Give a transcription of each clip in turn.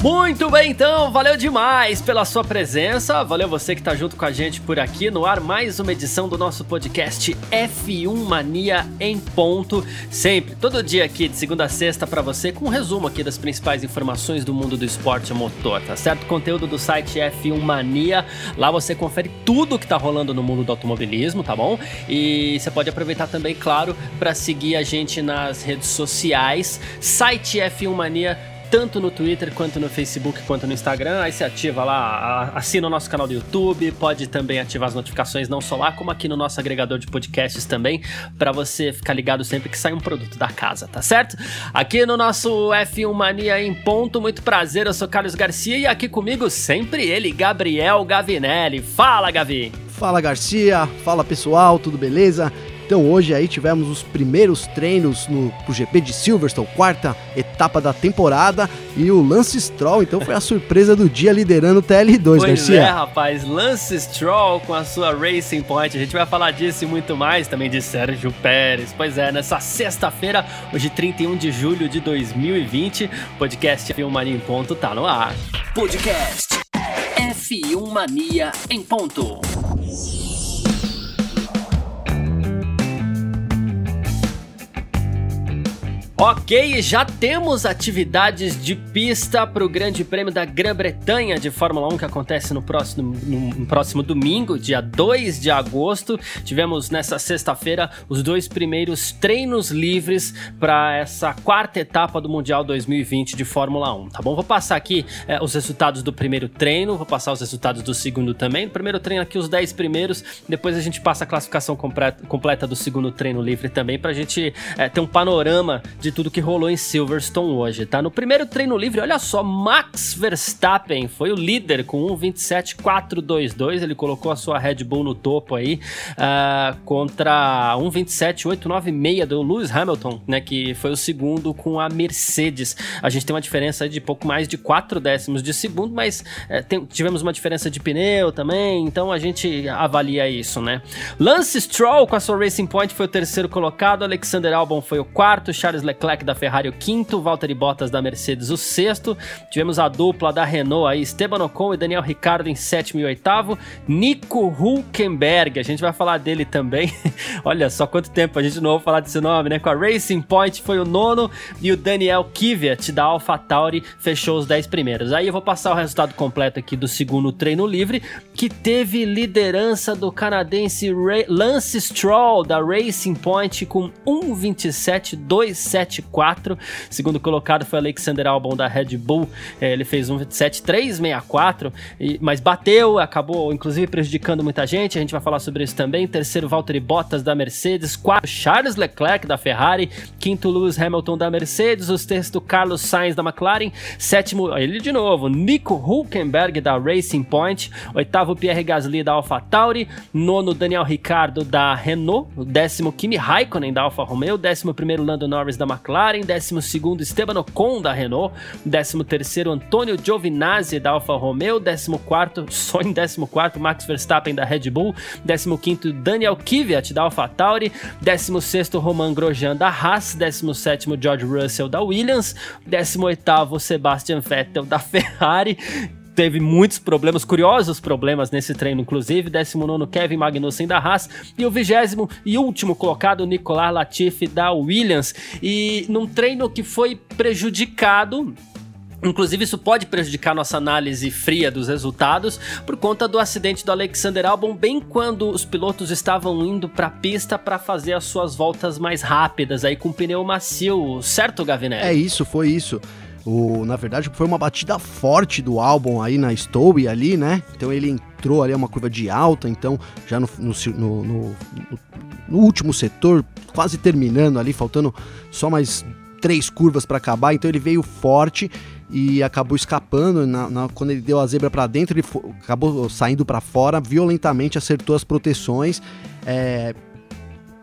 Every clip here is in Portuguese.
Muito bem, então, valeu demais pela sua presença, valeu você que tá junto com a gente por aqui no ar, mais uma edição do nosso podcast F1 Mania em ponto, sempre, todo dia aqui de segunda a sexta para você, com um resumo aqui das principais informações do mundo do esporte motor, tá certo? Conteúdo do site F1 Mania, lá você confere tudo que tá rolando no mundo do automobilismo, tá bom? E você pode aproveitar também, claro, para seguir a gente nas redes sociais, site F1 Mania tanto no Twitter quanto no Facebook quanto no Instagram. Aí você ativa lá, assina o nosso canal do YouTube, pode também ativar as notificações não só lá, como aqui no nosso agregador de podcasts também, para você ficar ligado sempre que sai um produto da casa, tá certo? Aqui no nosso F1 Mania em ponto, muito prazer, eu sou Carlos Garcia e aqui comigo sempre ele, Gabriel Gavinelli. Fala, Gavi! Fala, Garcia! Fala, pessoal, tudo beleza? Então hoje aí tivemos os primeiros treinos no pro GP de Silverstone, quarta etapa da temporada, e o Lance Stroll, então foi a surpresa do dia liderando o TL2, pois Garcia. é, rapaz, Lance Stroll com a sua Racing Point, a gente vai falar disso e muito mais, também de Sérgio Pérez. Pois é, nessa sexta-feira, hoje 31 de julho de 2020, podcast F1 Mania em ponto tá no ar. Podcast F1 Mania em ponto. Ok, já temos atividades de pista para o Grande Prêmio da Grã-Bretanha de Fórmula 1 que acontece no próximo, no, próximo domingo, dia 2 de agosto. Tivemos nessa sexta-feira os dois primeiros treinos livres para essa quarta etapa do Mundial 2020 de Fórmula 1, tá bom? Vou passar aqui é, os resultados do primeiro treino, vou passar os resultados do segundo também. Primeiro treino aqui os 10 primeiros, depois a gente passa a classificação completa, completa do segundo treino livre também para a gente é, ter um panorama de de tudo que rolou em Silverstone hoje, tá? No primeiro treino livre, olha só, Max Verstappen foi o líder com 1.27.422, ele colocou a sua Red Bull no topo aí, uh, contra 1.27.896 do Lewis Hamilton, né, que foi o segundo com a Mercedes. A gente tem uma diferença de pouco mais de 4 décimos de segundo, mas é, tem, tivemos uma diferença de pneu também, então a gente avalia isso, né? Lance Stroll com a sua Racing Point foi o terceiro colocado, Alexander Albon foi o quarto, Charles Leclerc Leclerc da Ferrari o quinto, Valtteri Bottas da Mercedes o sexto. Tivemos a dupla da Renault aí, Esteban Ocon e Daniel Ricciardo em sétimo e oitavo. Nico Hulkenberg, a gente vai falar dele também. Olha só quanto tempo a gente não ouve falar desse nome, né? Com a Racing Point foi o nono e o Daniel Kvyat da AlphaTauri fechou os dez primeiros. Aí eu vou passar o resultado completo aqui do segundo treino livre, que teve liderança do canadense Lance Stroll da Racing Point com 1:27.27 27,4. Segundo colocado foi Alexander Albon da Red Bull, é, ele fez um 27,364, mas bateu, acabou inclusive prejudicando muita gente. A gente vai falar sobre isso também. Terceiro, Valtteri Bottas da Mercedes. Quarto, Charles Leclerc da Ferrari. Quinto, Lewis Hamilton da Mercedes. O sexto, Carlos Sainz da McLaren. Sétimo, ele de novo, Nico Hulkenberg da Racing Point. Oitavo, Pierre Gasly da AlphaTauri. Nono, Daniel Ricciardo da Renault. O décimo, Kimi Raikkonen da Alfa Romeo. Décimo primeiro, Lando Norris da McLaren, 12º Esteban Ocon da Renault, 13º Antônio Giovinazzi da Alfa Romeo, 14º, só em 14º Max Verstappen da Red Bull, 15º Daniel Kvyat da AlphaTauri, 16º Roman Grosjean da Haas, 17º George Russell da Williams, 18º Sebastian Vettel da Ferrari, teve muitos problemas, curiosos problemas nesse treino, inclusive. 19 Kevin Magnussen da Haas e o vigésimo e último colocado, Nicolas Latifi da Williams. E num treino que foi prejudicado Inclusive, isso pode prejudicar nossa análise fria dos resultados por conta do acidente do Alexander Albon, bem quando os pilotos estavam indo para a pista para fazer as suas voltas mais rápidas, aí com pneu macio, certo, Gavinelli? É isso, foi isso. O, na verdade, foi uma batida forte do álbum aí na Stowe ali, né? Então ele entrou ali uma curva de alta, então já no, no, no, no último setor, quase terminando ali, faltando só mais três curvas para acabar, então ele veio forte e acabou escapando. Na, na, quando ele deu a zebra para dentro, ele acabou saindo para fora, violentamente acertou as proteções. É,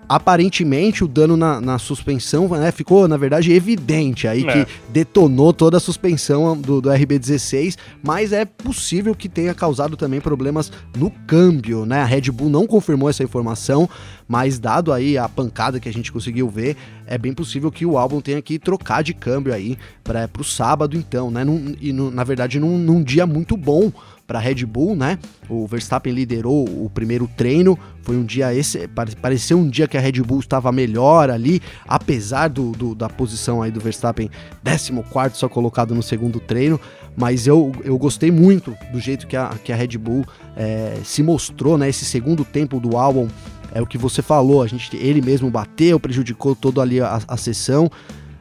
aparentemente o dano na, na suspensão né, ficou, na verdade, evidente aí é. que detonou toda a suspensão do, do, RB16, mas é possível que tenha causado também problemas no câmbio, né? A Red Bull não confirmou essa informação, mas dado aí a pancada que a gente conseguiu ver, é bem possível que o álbum tenha que trocar de câmbio aí para o sábado, então, né? Num, e no, na verdade, num, num dia muito bom para Red Bull, né? O Verstappen liderou o primeiro treino, foi um dia esse, pareceu um dia que a Red Bull estava melhor ali, apesar do, do da posição aí do Verstappen 14 só colocado no segundo treino, mas eu, eu gostei muito do jeito que a, que a Red Bull é, se mostrou, né? Esse segundo tempo do álbum é o que você falou, a gente, ele mesmo bateu, prejudicou toda ali a, a sessão,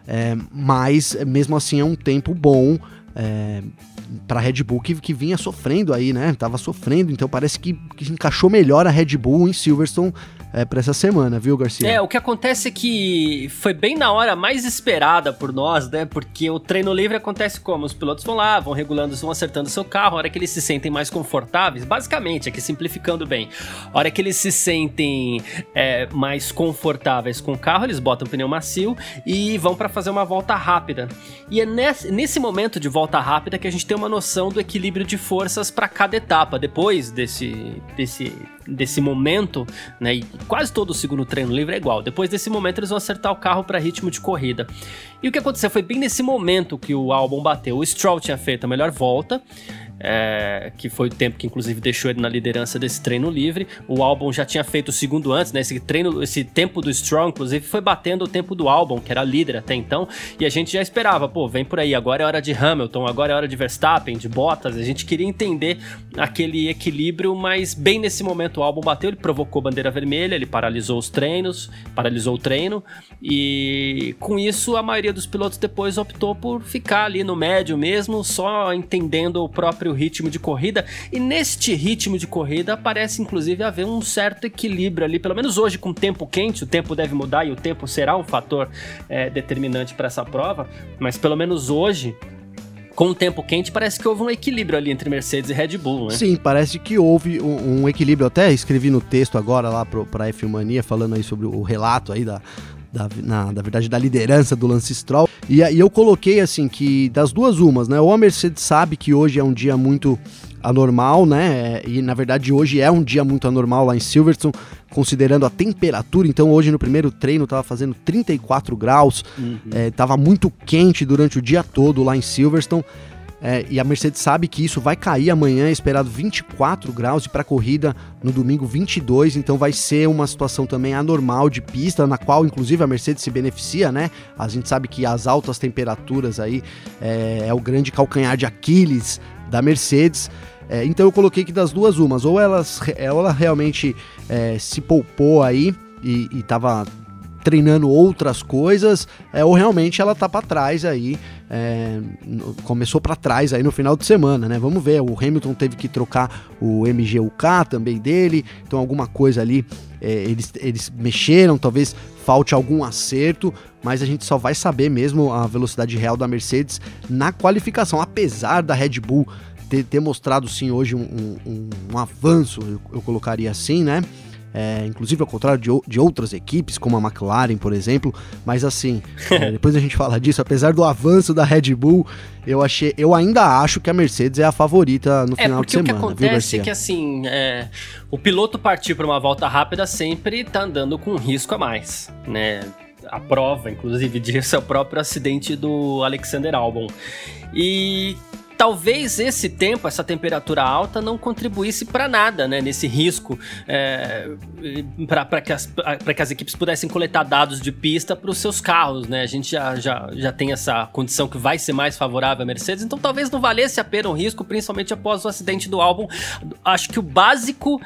é, mas mesmo assim é um tempo bom. É, para Red Bull que, que vinha sofrendo aí, né? Tava sofrendo, então parece que, que encaixou melhor a Red Bull em Silverstone é, para essa semana, viu, Garcia? É, o que acontece é que foi bem na hora mais esperada por nós, né? Porque o treino livre acontece como? Os pilotos vão lá, vão regulando, vão acertando seu carro, a hora que eles se sentem mais confortáveis, basicamente, aqui simplificando bem, a hora que eles se sentem é, mais confortáveis com o carro, eles botam o pneu macio e vão para fazer uma volta rápida. E é nesse, nesse momento de volta rápida que a gente tem uma noção do equilíbrio de forças para cada etapa. Depois desse, desse desse momento, né? E quase todo o segundo treino livre é igual. Depois desse momento, eles vão acertar o carro para ritmo de corrida. E o que aconteceu foi bem nesse momento que o álbum bateu. O Stroll tinha feito a melhor volta é, que foi o tempo que inclusive deixou ele na liderança desse treino livre. O álbum já tinha feito o segundo antes, né? Esse treino, esse tempo do Strong, inclusive, foi batendo o tempo do álbum, que era líder até então, e a gente já esperava, pô, vem por aí, agora é hora de Hamilton, agora é hora de Verstappen, de Bottas. A gente queria entender aquele equilíbrio, mas bem nesse momento o álbum bateu, ele provocou bandeira vermelha, ele paralisou os treinos, paralisou o treino, e com isso a maioria dos pilotos depois optou por ficar ali no médio mesmo, só entendendo o próprio próprio ritmo de corrida. E neste ritmo de corrida parece inclusive haver um certo equilíbrio ali, pelo menos hoje com o tempo quente, o tempo deve mudar e o tempo será um fator é, determinante para essa prova, mas pelo menos hoje com o tempo quente, parece que houve um equilíbrio ali entre Mercedes e Red Bull, né? Sim, parece que houve um, um equilíbrio. até escrevi no texto agora lá para a F Mania falando aí sobre o relato aí da, da, na, da verdade, da liderança do Lance Stroll. E, e eu coloquei assim que das duas umas, né? Ou a Mercedes sabe que hoje é um dia muito anormal, né? E na verdade hoje é um dia muito anormal lá em Silverstone, considerando a temperatura. Então hoje no primeiro treino tava fazendo 34 graus, uhum. é, muito quente durante o dia todo lá em Silverstone. É, e a Mercedes sabe que isso vai cair amanhã, esperado 24 graus e para a corrida no domingo 22, então vai ser uma situação também anormal de pista, na qual inclusive a Mercedes se beneficia, né? A gente sabe que as altas temperaturas aí é, é o grande calcanhar de Aquiles da Mercedes. É, então eu coloquei que das duas umas, ou, elas, ela realmente é, se poupou aí e, estava treinando outras coisas, é, ou realmente ela tá para trás aí, é, começou para trás aí no final de semana, né? Vamos ver, o Hamilton teve que trocar o MGUK também dele, então alguma coisa ali é, eles, eles mexeram, talvez falte algum acerto, mas a gente só vai saber mesmo a velocidade real da Mercedes na qualificação, apesar da Red Bull ter, ter mostrado sim hoje um, um, um avanço, eu, eu colocaria assim, né? É, inclusive ao contrário de, de, outras equipes, como a McLaren, por exemplo. Mas assim, é, depois a gente fala disso, apesar do avanço da Red Bull, eu achei, eu ainda acho que a Mercedes é a favorita no é, final de semana. O que acontece é que assim, é, o piloto partir para uma volta rápida sempre está andando com um risco a mais, né? A prova, inclusive, disso é o próprio acidente do Alexander Albon. E talvez esse tempo, essa temperatura alta, não contribuísse para nada, né? Nesse risco é, para que, as, que as equipes pudessem coletar dados de pista para os seus carros, né? A gente já, já, já tem essa condição que vai ser mais favorável à Mercedes, então talvez não valesse a pena o risco, principalmente após o acidente do álbum. Acho que o básico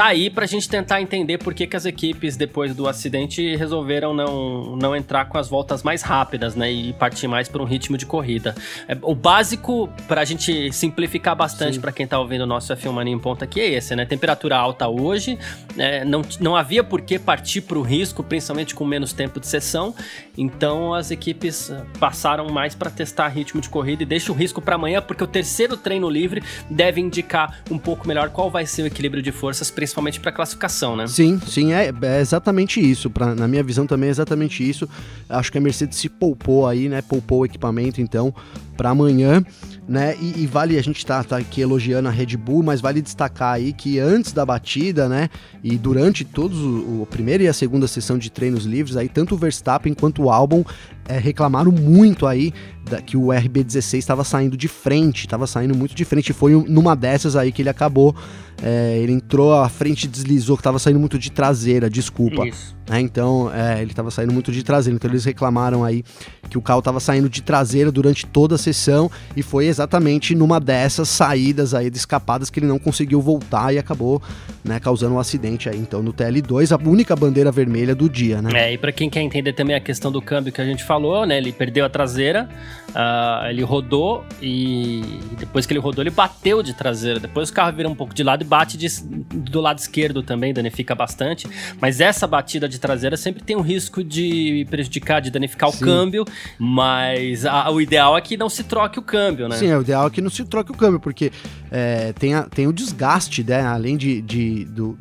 tá aí pra gente tentar entender por que, que as equipes, depois do acidente, resolveram não, não entrar com as voltas mais rápidas, né? E partir mais por um ritmo de corrida. É, o básico, pra gente simplificar bastante para quem tá ouvindo o nosso F1 Mania em ponta aqui, é esse, né? Temperatura alta hoje, né? não, não havia por que partir pro risco, principalmente com menos tempo de sessão. Então as equipes passaram mais para testar ritmo de corrida e deixa o risco para amanhã, porque o terceiro treino livre deve indicar um pouco melhor qual vai ser o equilíbrio de forças principalmente para classificação, né? Sim, sim, é, é exatamente isso. Pra, na minha visão também é exatamente isso. Acho que a Mercedes se poupou aí, né? Poupou o equipamento, então, para amanhã né? E, e, vale a gente tá, tá aqui elogiando a Red Bull, mas vale destacar aí que antes da batida, né? E durante todos o, o primeira e a segunda sessão de treinos livres, aí tanto o Verstappen quanto o Albon é, reclamaram muito aí da, que o RB16 estava saindo de frente, estava saindo muito de frente. Foi numa dessas aí que ele acabou. É, ele entrou à frente e deslizou, que estava saindo muito de traseira, desculpa. Isso. É, então, é, ele estava saindo muito de traseira. Então, eles reclamaram aí que o carro estava saindo de traseira durante toda a sessão e foi exatamente numa dessas saídas aí de escapadas que ele não conseguiu voltar e acabou né, causando um acidente aí. Então, no TL2, a única bandeira vermelha do dia, né? É, e para quem quer entender também a questão do câmbio que a gente falou, né? Ele perdeu a traseira, uh, ele rodou e depois que ele rodou, ele bateu de traseira. Depois o carro vira um pouco de lado e bate de, do lado esquerdo também, danifica bastante. Mas essa batida de traseira sempre tem um risco de prejudicar, de danificar Sim. o câmbio. Mas a, o ideal é que não se troque o câmbio, né? Sim, o ideal é que não se troque o câmbio, porque é, tem, a, tem o desgaste, né? Além de, de do,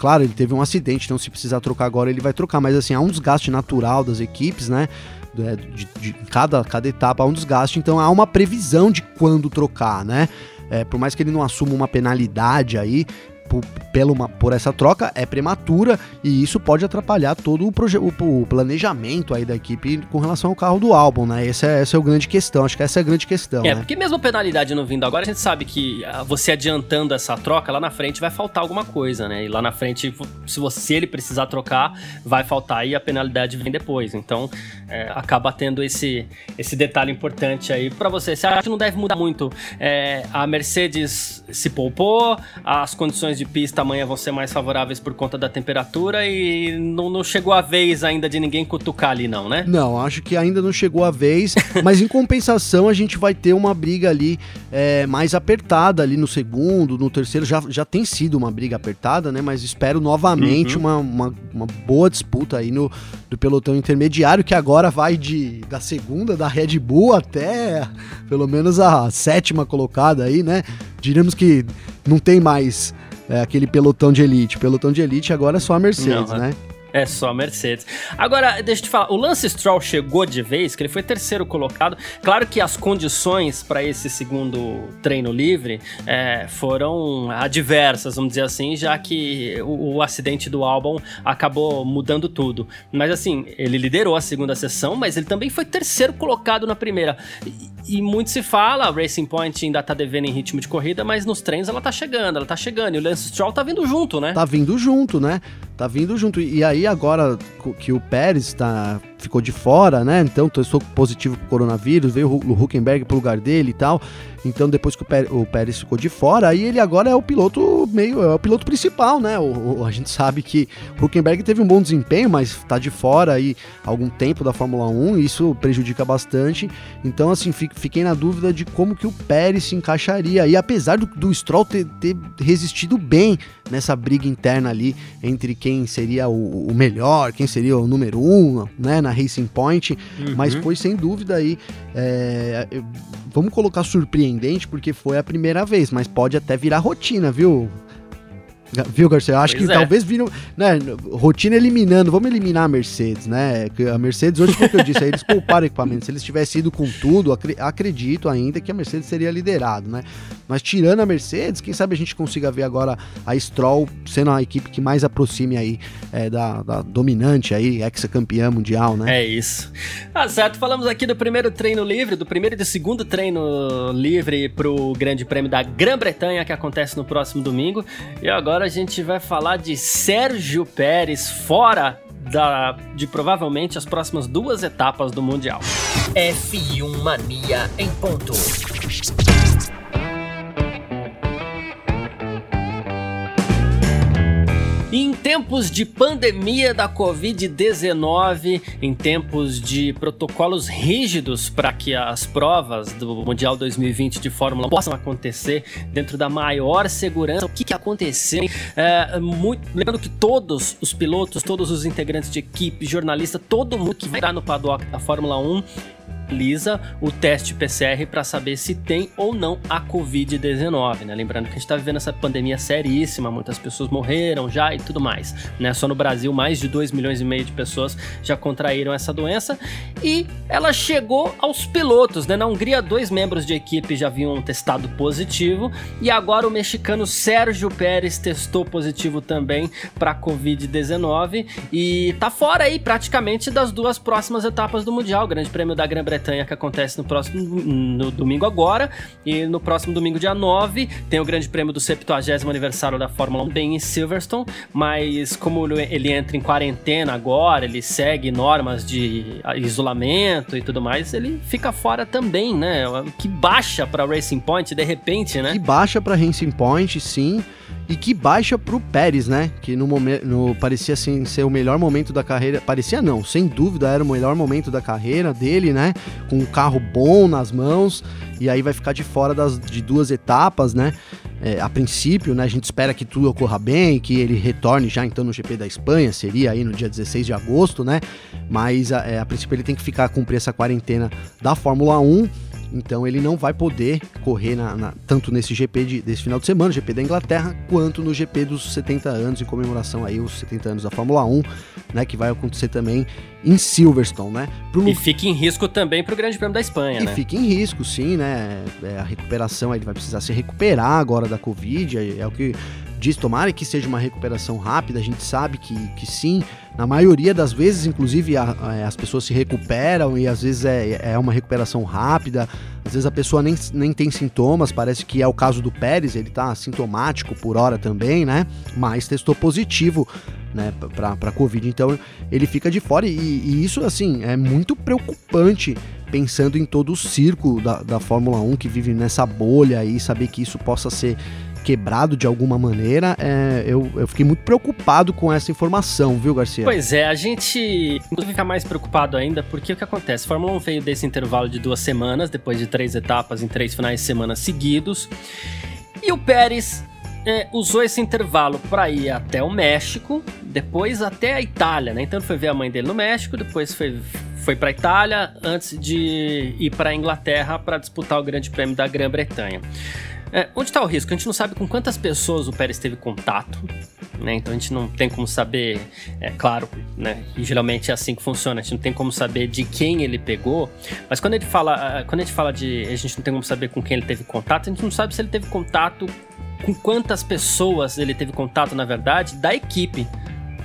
claro, ele teve um acidente, então se precisar trocar agora, ele vai trocar, mas assim, há um desgaste natural das equipes, né? De, de, de, cada, cada etapa há um desgaste, então há uma previsão de quando trocar, né? É, por mais que ele não assuma uma penalidade aí, por, pela uma, por essa troca é prematura e isso pode atrapalhar todo o, o, o, planejamento aí da equipe com relação ao carro do álbum, né? Essa é, essa é a grande questão, acho que essa é a grande questão. É, né? porque mesmo a penalidade não vindo agora, a gente sabe que ah, você adiantando essa troca, lá na frente vai faltar alguma coisa, né? E lá na frente, se você ele precisar trocar, vai faltar e a penalidade vem depois. Então, é, acaba tendo esse, esse detalhe importante aí para você. Você acha que não deve mudar muito? É, a Mercedes se poupou, as condições de pista amanhã vão ser mais favoráveis por conta da temperatura e não, não chegou a vez ainda de ninguém cutucar ali, não, né? Não, acho que ainda não chegou a vez, mas em compensação a gente vai ter uma briga ali é, mais apertada ali no segundo, no terceiro, já, já tem sido uma briga apertada, né? Mas espero novamente uhum. uma, uma, uma, boa disputa aí no do pelotão intermediário, que agora vai de da segunda, da Red Bull até pelo menos a sétima colocada aí, né? Diríamos que não tem mais é, aquele pelotão de elite. Pelotão de elite agora é só a Mercedes, Não, né? É só Mercedes. Agora, deixa eu te falar, o Lance Stroll chegou de vez, que ele foi terceiro colocado. Claro que as condições para esse segundo treino livre é, foram adversas, vamos dizer assim, já que o, o, acidente do álbum acabou mudando tudo. Mas assim, ele liderou a segunda sessão, mas ele também foi terceiro colocado na primeira. E, e muito se fala, a Racing Point ainda tá devendo em ritmo de corrida, mas nos treinos ela tá chegando, ela tá chegando. E o Lance Stroll tá vindo junto, né? Tá vindo junto, né? Tá vindo junto. E aí, agora que o Pérez tá, ficou de fora, né? Então testou positivo pro coronavírus, veio o Huckenberg pro lugar dele e tal. Então, depois que o Pérez ficou de fora, aí ele agora é o piloto meio. é o piloto principal, né? O, o, a gente sabe que o Huckenberg teve um bom desempenho, mas tá de fora aí algum tempo da Fórmula 1, e isso prejudica bastante. Então, assim, fiquei na dúvida de como que o Pérez se encaixaria. E apesar do, do Stroll ter, ter resistido bem nessa briga interna ali entre quem seria o, o melhor, quem seria o número um, né, na Racing Point, uhum. mas foi sem dúvida aí. É, vamos colocar surpreendente porque foi a primeira vez, mas pode até virar rotina, viu? Viu, Garcia? Acho pois que é. talvez viram, né, rotina eliminando, vamos eliminar a Mercedes, né? A Mercedes, hoje foi o que eu disse, aí eles pouparam equipamento. Se eles tivessem ido com tudo, acredito ainda que a Mercedes seria liderado, né? Mas tirando a Mercedes, quem sabe a gente consiga ver agora a Stroll sendo a equipe que mais aproxime aí é, da, da, dominante aí, ex-campeã mundial, né? É isso. Tá certo, falamos aqui do primeiro treino livre, do primeiro e do segundo treino livre pro Grande Prêmio da Grã-Bretanha que acontece no próximo domingo. E agora agora a gente vai falar de Sérgio Pérez fora da, de provavelmente as próximas duas etapas do Mundial. F1 Mania em ponto. Em tempos de pandemia da Covid-19, em tempos de protocolos rígidos para que as provas do Mundial 2020 de Fórmula 1 possam acontecer dentro da maior segurança, o que, que aconteceu? É, muito, lembrando que todos os pilotos, todos os integrantes de equipe, jornalista, todo mundo que vai no paddock da Fórmula 1 realiza o teste PCR para saber se tem ou não a Covid-19, né? Lembrando que a gente está vivendo essa pandemia seríssima, muitas pessoas morreram já e tudo mais, né? Só no Brasil, mais de 2 milhões e meio de pessoas já contraíram essa doença e ela chegou aos pilotos, né? Na Hungria, dois membros de equipe já haviam testado positivo e agora o mexicano Sérgio Pérez testou positivo também para Covid-19 e tá fora aí praticamente das duas próximas etapas do Mundial, o Grande Prêmio da Grã-Bretanha que acontece no próximo no domingo agora e no próximo domingo dia 9 tem o Grande Prêmio do 70 aniversário da Fórmula 1 bem em Silverstone, mas como ele entra em quarentena agora, ele segue normas de isolamento e tudo mais, ele fica fora também, né? Que baixa para Racing Point de repente, né? Que baixa para Racing Point, sim e que baixa pro Pérez, né? Que no momento parecia assim, ser o melhor momento da carreira. Parecia não, sem dúvida era o melhor momento da carreira dele, né? Com um carro bom nas mãos. E aí vai ficar de fora das, de duas etapas, né? É, a princípio, né? A gente espera que tudo ocorra bem, que ele retorne já então no GP da Espanha, seria aí no dia 16 de agosto, né? Mas a, é, a princípio ele tem que ficar cumprir essa quarentena da Fórmula 1 então ele não vai poder correr na, na, tanto nesse GP de, desse final de semana, GP da Inglaterra, quanto no GP dos 70 anos, em comemoração aí os 70 anos da Fórmula 1, né? Que vai acontecer também em Silverstone, né? Pro... E fica em risco também para o Grande Prêmio da Espanha, e né? E fica em risco, sim, né? É, a recuperação, ele vai precisar se recuperar agora da Covid, é, é o que diz, tomara que seja uma recuperação rápida, a gente sabe que, que sim, na maioria das vezes, inclusive, a, a, as pessoas se recuperam e às vezes é, é uma recuperação rápida, às vezes a pessoa nem, nem tem sintomas, parece que é o caso do Pérez, ele tá sintomático por hora também, né? Mas testou positivo né, para Covid, então ele fica de fora e, e, isso, assim, é muito preocupante pensando em todo o circo da, da Fórmula 1 que vive nessa bolha e saber que isso possa ser quebrado de alguma maneira, é, eu, eu fiquei muito preocupado com essa informação, viu, Garcia? Pois é, a gente fica mais preocupado ainda porque o que acontece? A Fórmula 1 veio desse intervalo de duas semanas, depois de três etapas em três finais de semana seguidos, e o Pérez é, usou esse intervalo para ir até o México, depois até a Itália, né? Então foi ver a mãe dele no México, depois foi, foi para Itália, antes de ir para a Inglaterra para disputar o Grande Prêmio da Grã-Bretanha. É, onde está o risco? A gente não sabe com quantas pessoas o Pérez teve contato, né? Então a gente não tem como saber, é claro, né? E geralmente é assim que funciona. A gente não tem como saber de quem ele pegou, mas quando ele fala, quando a gente fala de, a gente não tem como saber com quem ele teve contato, a gente não sabe se ele teve contato com quantas pessoas ele teve contato, na verdade, da equipe.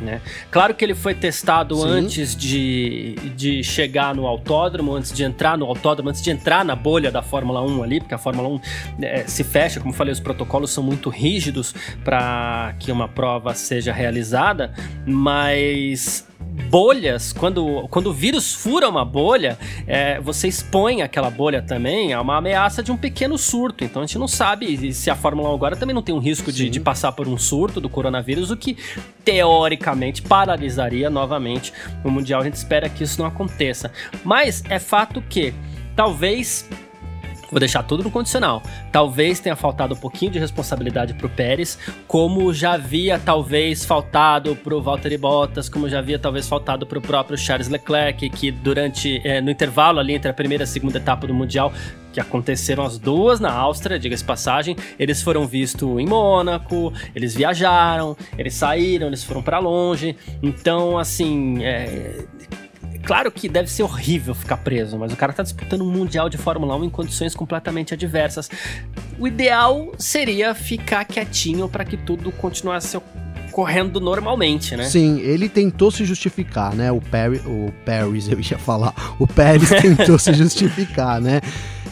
Né? Claro que ele foi testado Sim. antes de, de chegar no autódromo, antes de entrar no autódromo, antes de entrar na bolha da Fórmula 1 ali, porque a Fórmula 1 é, se fecha, como falei, os protocolos são muito rígidos para que uma prova seja realizada, mas bolhas, quando, quando o vírus fura uma bolha, é, você expõe aquela bolha também a uma ameaça de um pequeno surto. Então a gente não sabe se a Fórmula 1 agora também não tem um risco de, de, passar por um surto do coronavírus, o que teoricamente paralisaria novamente o Mundial. A gente espera que isso não aconteça. Mas é fato que talvez Vou deixar tudo no condicional. Talvez tenha faltado um pouquinho de responsabilidade pro Pérez, como já havia talvez faltado pro Valtteri Bottas, como já havia talvez faltado pro próprio Charles Leclerc, que durante é, no intervalo ali entre a primeira e a segunda etapa do Mundial que aconteceram as duas na Áustria, diga-se passagem, eles foram vistos em Mônaco, eles viajaram, eles saíram, eles foram para longe. Então, assim, é, Claro que deve ser horrível ficar preso, mas o cara tá disputando um Mundial de Fórmula 1 em condições completamente adversas. O ideal seria ficar quietinho para que tudo continuasse correndo normalmente, né? Sim, ele tentou se justificar, né? O Perry, o Paris, eu ia falar, o Pérez tentou se justificar, né?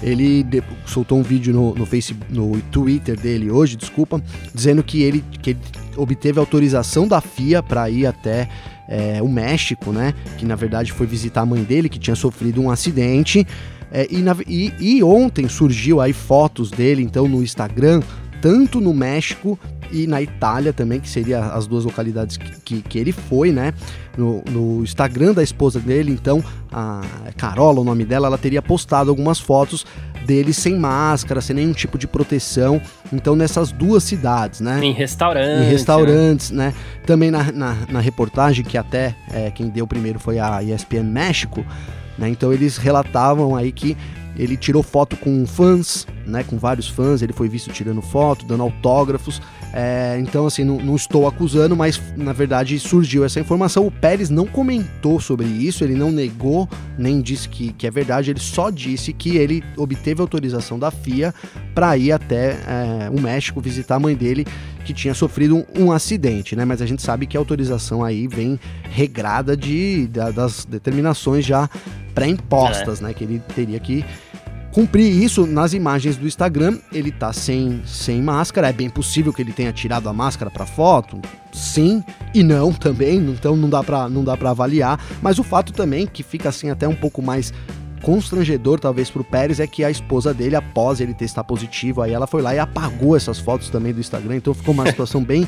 Ele soltou um vídeo no, no Facebook, no Twitter dele hoje, desculpa, dizendo que ele, que ele obteve autorização da FIA para ir até é, o México, né? Que na verdade foi visitar a mãe dele, que tinha sofrido um acidente. É, e, na, e, e, ontem surgiu aí fotos dele, então, no Instagram, tanto no México e na Itália também, que seria as duas localidades que, que, que ele foi, né? No, no, Instagram da esposa dele, então, a Carola, o nome dela, ela teria postado algumas fotos dele sem máscara, sem nenhum tipo de proteção. Então, nessas duas cidades, né? Em restaurantes. Em restaurantes, né? né? Também na, na, na, reportagem, que até é, quem deu primeiro foi a ESPN México, né? Então, eles relatavam aí que ele tirou foto com fãs, né, com vários fãs, ele foi visto tirando foto, dando autógrafos. É, então, assim, não, não, estou acusando, mas na verdade surgiu essa informação. O Pérez não comentou sobre isso, ele não negou, nem disse que, que é verdade, ele só disse que ele obteve autorização da FIA para ir até é, o México visitar a mãe dele, que tinha sofrido um, um, acidente, né? Mas a gente sabe que a autorização aí vem regrada de, de das determinações já pré-impostas, é. né? Que ele teria que cumprir isso nas imagens do Instagram. Ele tá sem, sem máscara. É bem possível que ele tenha tirado a máscara para foto. Sim e não também. Então não dá para não dá para avaliar. Mas o fato também que fica assim até um pouco mais constrangedor talvez pro Pérez é que a esposa dele após ele testar positivo, aí ela foi lá e apagou essas fotos também do Instagram. Então ficou uma situação bem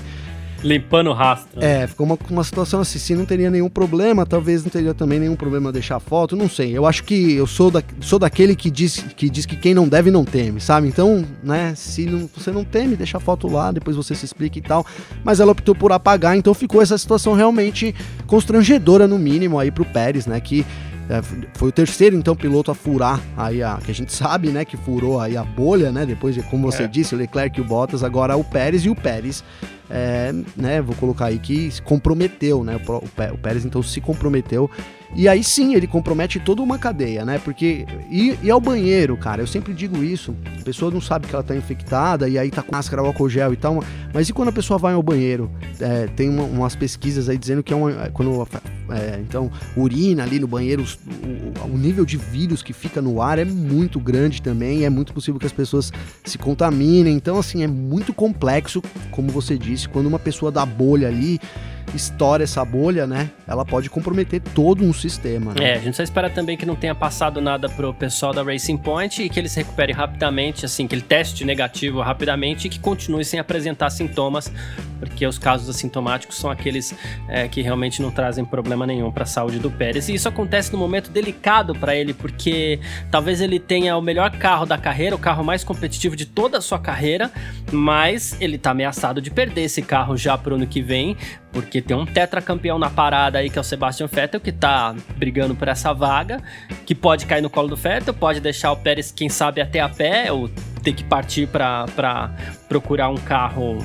Limpando o rastro. Né? É, ficou uma, uma situação assim, se não teria nenhum problema, talvez não teria também nenhum problema deixar foto, não sei. Eu acho que eu sou, da, sou daquele que diz, que diz que quem não deve não teme, sabe? Então, né, se não, você não teme, deixa a foto lá, depois você se explica e tal. Mas ela optou por apagar, então ficou essa situação realmente constrangedora, no mínimo, aí pro Pérez, né, que é, foi o terceiro, então, piloto a furar aí a. Que a gente sabe, né? Que furou aí a bolha, né? Depois de, como você é. disse, o Leclerc e o Bottas, agora o Pérez e o Pérez é, né, vou colocar aí que se comprometeu, né? O, Pérez então se comprometeu. E aí sim ele compromete toda uma cadeia, né? Porque. E, e ao banheiro, cara, eu sempre digo isso. A pessoa não sabe que ela tá infectada e aí tá com máscara, álcool gel e tal. Mas e quando a pessoa vai ao banheiro? É, tem uma, umas pesquisas aí dizendo que é uma. Quando é, então urina ali no banheiro, o, o, nível de vírus que fica no ar é muito grande também. é muito possível que as pessoas se contaminem. Então, assim, é muito complexo, como você disse quando uma pessoa da bolha ali estoura essa bolha, né? Ela pode comprometer todo um sistema. Né? É, a gente só espera também que não tenha passado nada pro pessoal da Racing Point e que eles recuperem rapidamente, assim, que ele teste negativo rapidamente e que continue sem apresentar sintomas, porque os casos assintomáticos são aqueles é, que realmente não trazem problema nenhum para a saúde do Pérez. E isso acontece num momento delicado para ele, porque talvez ele tenha o melhor carro da carreira, o carro mais competitivo de toda a sua carreira, mas ele tá ameaçado de perder esse carro já pro ano que vem, porque tem um tetracampeão na parada aí que é o Sebastian Vettel que tá brigando por essa vaga, que pode cair no colo do Vettel, pode deixar o Pérez, quem sabe, até a pé, ou ter que partir para procurar um carro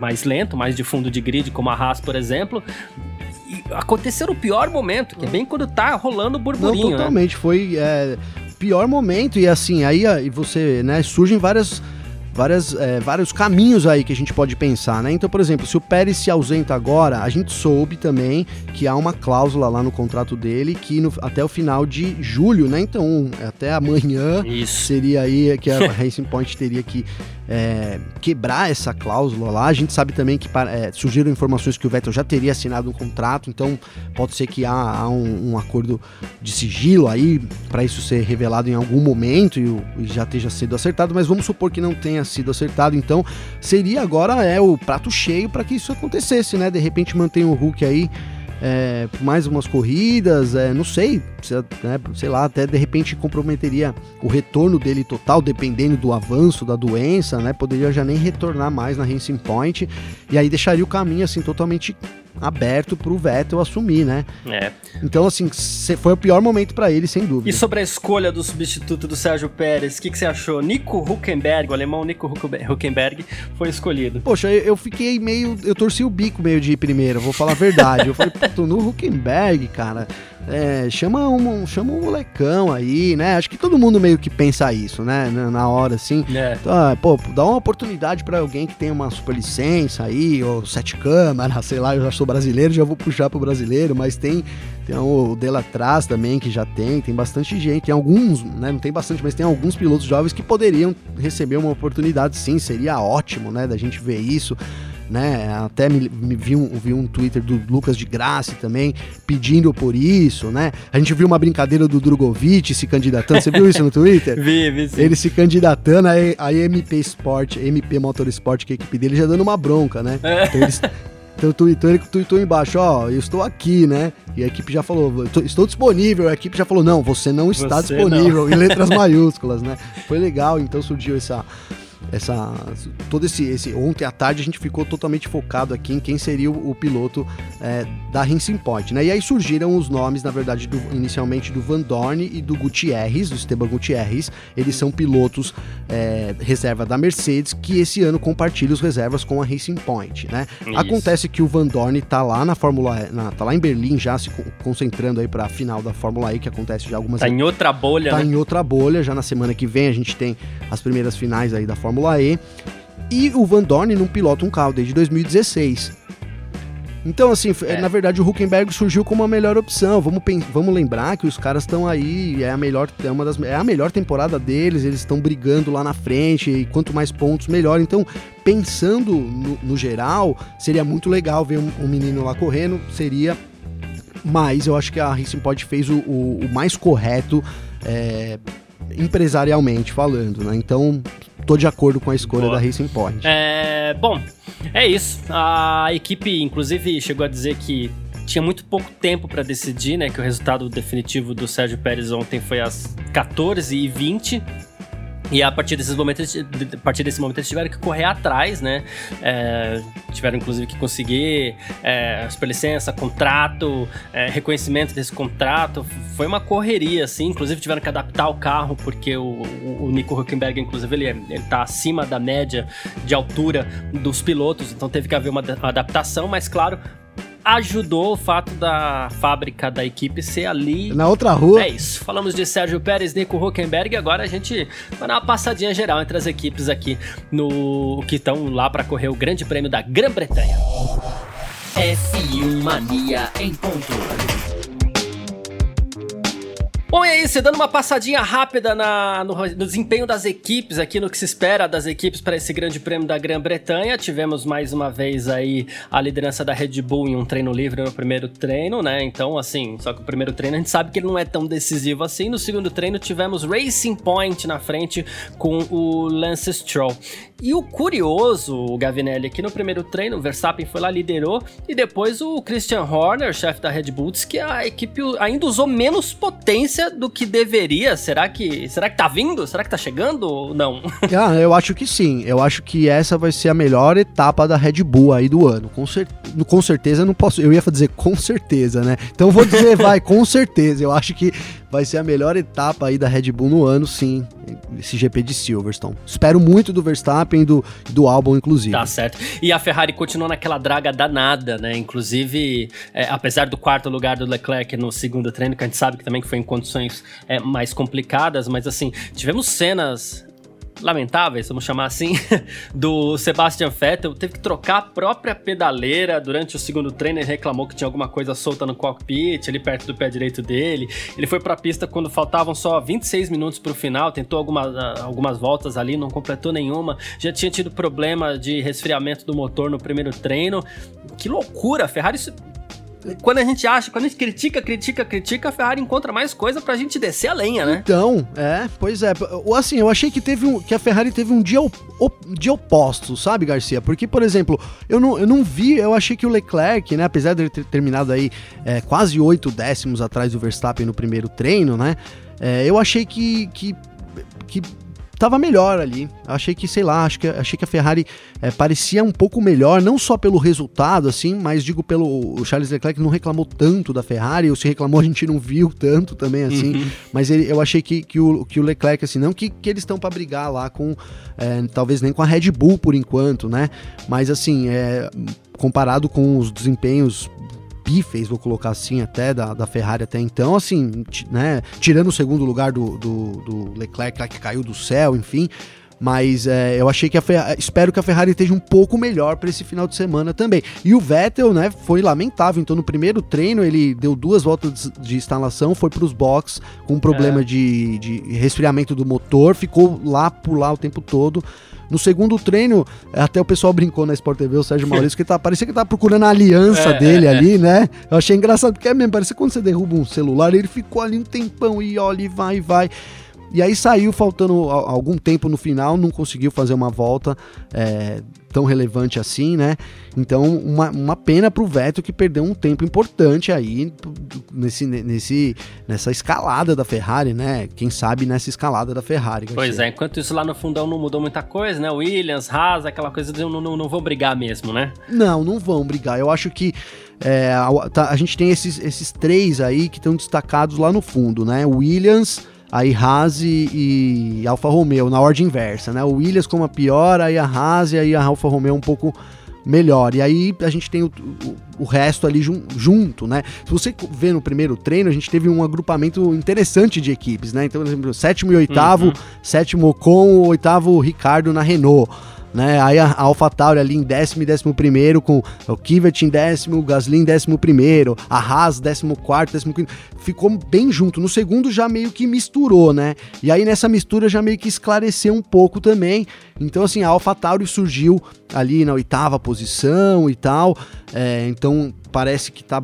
mais lento, mais de fundo de grid, como a Haas, por exemplo. E aconteceu o pior momento, que é bem quando tá rolando o burburinho. Não, totalmente, né? foi é, pior momento, e assim, aí você, né, surgem várias várias, é, vários caminhos aí que a gente pode pensar, né? Então, por exemplo, se o Pérez se ausenta agora, a gente soube também que há uma cláusula lá no contrato dele que no, até o final de julho, né? Então, até amanhã Isso. seria aí que a Racing Point teria que é, quebrar essa cláusula lá. A gente sabe também que é, surgiram informações que o Vettel já teria assinado um contrato, então pode ser que há, há um, um, acordo de sigilo aí para isso ser revelado em algum momento e, e já esteja sido acertado, mas vamos supor que não tenha sido acertado, então seria agora é o prato cheio para que isso acontecesse, né? De repente mantém o Hulk aí é, mais umas corridas, é, não sei, se, né, sei lá, até de repente comprometeria o retorno dele total, dependendo do avanço da doença, né? Poderia já nem retornar mais na Racing Point e aí deixaria o caminho assim totalmente aberto pro Vettel assumir, né? É. Então, assim, foi o pior momento para ele, sem dúvida. E sobre a escolha do substituto do Sérgio Pérez, o que, que, você achou? Nico Huckenberg, o alemão Nico Huckenberg, foi escolhido. Poxa, eu fiquei meio. Eu torci o bico meio de primeira, vou falar a verdade. eu falei, puto, no Huckenberg, cara. É, chama, um, chama um molecão aí, né? Acho que todo mundo meio que pensa isso, né? Na hora, assim. É. Então, ah, pô, dá uma oportunidade para alguém que tem uma super licença aí, ou sete câmeras, sei lá, eu já sou brasileiro, já vou puxar pro brasileiro, mas tem, tem o Delatraz também, que já tem, tem bastante gente, tem alguns, né? Não tem bastante, mas tem alguns pilotos jovens que poderiam receber uma oportunidade sim, seria ótimo, né? Da gente ver isso. Né? Até me, me vi, um, vi um Twitter do Lucas de Graça também pedindo por isso, né? A gente viu uma brincadeira do Drogovic se candidatando. Você viu isso no Twitter? vi, vi sim. Ele se candidatando, aí a MP Sport, MP Motorsport, que é a equipe dele, já dando uma bronca, né? É. Então eles. Então tweetou, ele tweetou embaixo, ó, eu estou aqui, né? E a equipe já falou, estou disponível. A equipe já falou, não, você não está você disponível, não. em letras maiúsculas, né? Foi legal, então surgiu essa, essa todo esse, esse ontem à tarde a gente ficou totalmente focado aqui em quem seria o, o piloto é, da Racing Point, né? E aí surgiram os nomes, na verdade, do, inicialmente do Van Dorn e do Gutierrez, do Esteban Gutierrez. Eles são pilotos é, reserva da Mercedes que esse ano compartilham os reservas com a Racing Point, né? Isso. Acontece que o Van Dorn tá lá na Fórmula, na, tá lá em Berlim já se concentrando aí para a final da Fórmula E que acontece já algumas. Tá em outra bolha. Tá né? em outra bolha. Já na semana que vem a gente tem as primeiras finais aí da Fórmula Fórmula E. E o Van Dorn não pilota um carro desde 2016. Então, assim, é. na verdade, o Huckenberg surgiu como a melhor opção. Vamos, vamos lembrar que os caras estão aí, é a melhor, é uma das, é a melhor temporada deles, eles estão brigando lá na frente, e quanto mais pontos, melhor. Então, pensando no, no geral, seria muito legal ver um, um, menino lá correndo, seria. Mas eu acho que a Racing Pod fez o, o, o mais correto. É, empresarialmente falando, né? Então, tô de acordo com a escolha Boa. da Racing Point. É, bom, é isso. A equipe, inclusive, chegou a dizer que tinha muito pouco tempo para decidir, né? Que o resultado definitivo do Sérgio Pérez ontem foi às 14h20. E a partir desses momentos, a partir desse momento, eles tiveram que correr atrás, né? É, tiveram inclusive que conseguir é, superlicença, contrato, é, reconhecimento desse contrato. Foi uma correria, assim. Inclusive tiveram que adaptar o carro, porque o, o, o Nico Huckenberg, inclusive, ele, ele tá acima da média de altura dos pilotos, então teve que haver uma adaptação, mas claro, ajudou o fato da fábrica da equipe ser ali. Na outra rua. É isso. Falamos de Sérgio Pérez, Nico Huckenberg. Agora a gente vai dar uma passadinha geral entre as equipes aqui no que estão lá para correr o Grande Prêmio da Grã-Bretanha. F1 Mania em ponto. Bom, e é isso, dando uma passadinha rápida na, no, no, desempenho das equipes, aqui no que se espera das equipes para esse grande prêmio da Grã-Bretanha. Tivemos mais uma vez aí a liderança da Red Bull em um treino livre no primeiro treino, né? Então, assim, só que o primeiro treino a gente sabe que ele não é tão decisivo assim. No segundo treino tivemos Racing Point na frente com o Lance Stroll. E o curioso, o Gavinelli, aqui no primeiro treino, o Verstappen foi lá, liderou, e depois o Christian Horner, chefe da Red Bull, disse que a equipe ainda usou menos potência do que deveria. Será que, será que tá vindo? Será que tá chegando ou não? Ah, eu acho que sim. Eu acho que essa vai ser a melhor etapa da Red Bull aí do ano. Com, cer com certeza não posso. Eu ia dizer com certeza, né? Então vou dizer, vai, com certeza. Eu acho que vai ser a melhor etapa aí da Red Bull no ano, sim, esse GP de Silverstone. Espero muito do Verstappen do, do álbum, inclusive. Tá certo. E a Ferrari continua naquela draga danada, né? Inclusive, é, apesar do quarto lugar do Leclerc no segundo treino, que a gente sabe que também foi em condições é, mais complicadas, mas assim, tivemos cenas lamentáveis, vamos chamar assim, do Sebastian Vettel. Teve que trocar a própria pedaleira durante o segundo treino. Ele reclamou que tinha alguma coisa solta no cockpit, ali perto do pé direito dele. Ele foi para a pista quando faltavam só 26 minutos para o final, tentou algumas, algumas voltas ali, não completou nenhuma. Já tinha tido problema de resfriamento do motor no primeiro treino. Que loucura! A Ferrari quando a gente acha, quando a gente critica, critica, critica, a Ferrari encontra mais coisa pra gente descer a lenha, né? Então, é, pois é. Assim, eu achei que teve um, que a Ferrari teve um dia, op, dia oposto, sabe, Garcia? Porque, por exemplo, eu não, eu não vi, eu achei que o Leclerc, né, apesar de ele ter terminado aí é, quase oito décimos atrás do Verstappen no primeiro treino, né, é, eu achei que, que, que tava melhor ali. Achei que, sei lá, acho que, achei que a Ferrari é, parecia um pouco melhor, não só pelo resultado, assim, mas digo pelo. O Charles Leclerc não reclamou tanto da Ferrari, ou se reclamou a gente não viu tanto também, assim. Uhum. Mas ele, eu achei que, que, o, que o Leclerc, assim, não que, que eles estão para brigar lá com. É, talvez nem com a Red Bull por enquanto, né? Mas assim, é, comparado com os desempenhos pífeis, vou colocar assim, até da, da Ferrari até então, assim, né, tirando o segundo lugar do, do, do Leclerc que caiu do céu, enfim, Mas é, eu achei que a Ferrari, espero que a Ferrari esteja um pouco melhor para esse final de semana também. E o Vettel, né, foi lamentável. Então no primeiro treino ele deu duas voltas de instalação, foi para os box com um problema é. de, de resfriamento do motor, ficou lá por lá o tempo todo. No segundo treino, até o pessoal brincou na Sport TV, o Sérgio Maurício, que tá, parecia que tava procurando a aliança é, dele é, ali, é. né? Eu achei engraçado, porque é mesmo, parece que quando você derruba um celular, ele ficou ali um tempão e olha e vai e vai. E aí saiu faltando algum tempo no final, não conseguiu fazer uma volta é, tão relevante assim, né? Então, uma, uma pena pro Vettel que perdeu um tempo importante aí nesse, nesse, nessa escalada da Ferrari, né? Quem sabe nessa escalada da Ferrari. Pois é, enquanto isso lá no fundão não mudou muita coisa, né? Williams, Haas, aquela coisa de não, não, não vão brigar mesmo, né? Não, não vão brigar. Eu acho que é, a, tá, a, gente tem esses, esses três aí que estão destacados lá no fundo, né? Williams aí Haas e, e, Alfa Romeo na ordem inversa, né? O Williams como a pior, aí a Haas e aí a Alfa Romeo um pouco melhor. E aí a gente tem o, o, o resto ali jun, junto, né? Se você vê no primeiro treino, a gente teve um agrupamento interessante de equipes, né? Então, por exemplo, sétimo e oitavo, uhum. sétimo com o oitavo Ricardo na Renault né? Aí a, AlphaTauri ali em décimo e décimo primeiro, com o Kivet em décimo, o Gasly em décimo primeiro, a Haas décimo quarto, décimo quinto, ficou bem junto. No segundo já meio que misturou, né? E aí nessa mistura já meio que esclareceu um pouco também. Então assim, a AlphaTauri surgiu ali na oitava posição e tal, é, então parece que tá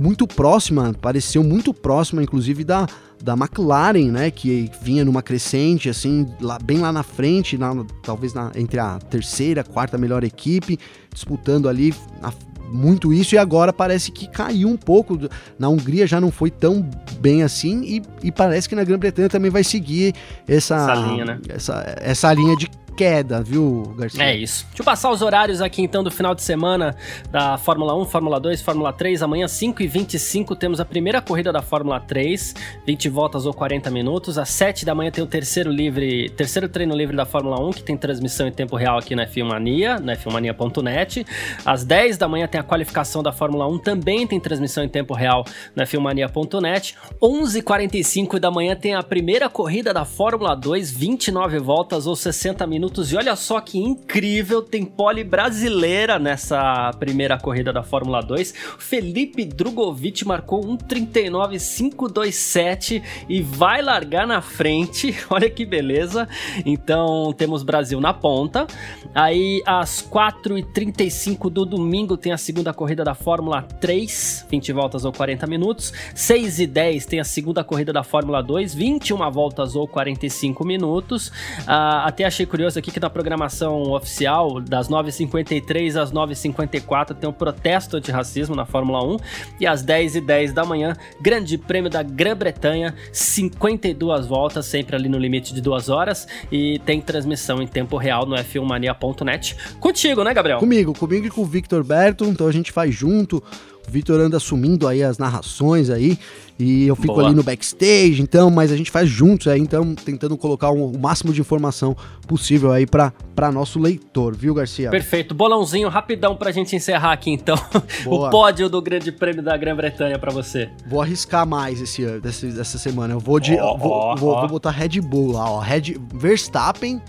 muito próxima, pareceu muito próxima inclusive da da McLaren, né, que vinha numa crescente, assim, lá, bem lá na frente, na, talvez na, entre a terceira, quarta melhor equipe, disputando ali a, muito isso, e agora parece que caiu um pouco. Na Hungria já não foi tão bem assim, e, e parece que na Grã-Bretanha também vai seguir essa, essa linha, né? Essa, essa linha de queda, viu, Garcia? É isso. Deixa eu passar os horários aqui então do final de semana da Fórmula 1, Fórmula 2, Fórmula 3. Amanhã, 5 e 25 temos a primeira corrida da Fórmula 3, 20 voltas ou 40 minutos. Às 7 da manhã tem o terceiro livre, terceiro treino livre da Fórmula 1, que tem transmissão em tempo real aqui na F1 Mania, na f1mania.net. Às 10 da manhã tem a qualificação da Fórmula 1, também tem transmissão em tempo real na f1mania.net. 11h45 da manhã tem a primeira corrida da Fórmula 2, 29 voltas ou 60 minutos minutos. E olha só que incrível, tem pole brasileira nessa primeira corrida da Fórmula 2. Felipe Drogovic marcou 1:39.527 e vai largar na frente. Olha que beleza. Então temos Brasil na ponta. Aí às 4h35 do domingo tem a segunda corrida da Fórmula 3, 20 voltas ou 40 minutos. 6h10 tem a segunda corrida da Fórmula 2, 21 voltas ou 45 minutos. Uh, até achei curioso aqui que na programação oficial, das 9h53 às 9h54, tem um protesto antirracismo na Fórmula 1. E às 10h10 da manhã, Grande Prêmio da Grã-Bretanha, 52 voltas, sempre ali no limite de duas horas. E tem transmissão em tempo real no f1mania.net. Contigo, né, Gabriel? Comigo, comigo e com o Victor Berto. Então a gente faz junto. O Vitor anda assumindo aí as narrações aí. E eu fico Boa. ali no backstage, então, mas a gente faz juntos aí, então, tentando colocar o, o máximo de informação possível aí para nosso leitor, viu, Garcia? Perfeito. Bolãozinho rapidão pra gente encerrar aqui, então. o pódio do Grande Prêmio da Grã-Bretanha para você. Vou arriscar mais esse dessa, dessa semana. Eu vou de. Oh, vou, oh, vou, oh. vou botar Red Bull lá, ó. Red, Verstappen.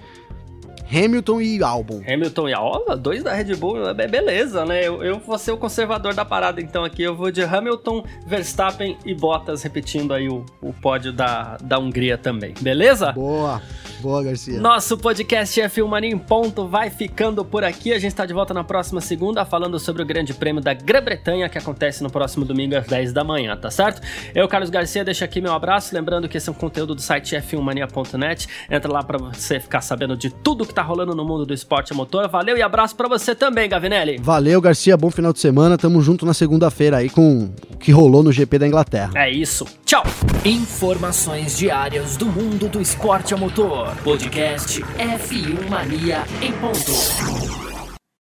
Hamilton e Albon. Hamilton e Albon, dois da Red Bull, é beleza, né? Eu, eu vou ser o conservador da parada, então aqui eu vou de Hamilton, Verstappen e Bottas, repetindo aí o, o pódio da, da Hungria também, beleza? Boa, boa, Garcia. Nosso podcast F1 Mania em Ponto vai ficando por aqui. A gente está de volta na próxima segunda falando sobre o Grande Prêmio da Grã-Bretanha que acontece no próximo domingo às 10 da manhã, tá certo? Eu, Carlos Garcia, deixo aqui meu abraço. Lembrando que esse é um conteúdo do site f1mania.net. Entra lá para você ficar sabendo de tudo que tá rolando no mundo do esporte a motor. Valeu e abraço para você também, Gavinelli. Valeu, Garcia. Bom final de semana. Tamo junto na segunda-feira aí com o que rolou no GP da Inglaterra. É isso. Tchau. Informações diárias do mundo do esporte a motor. Podcast F1 Mania em ponto.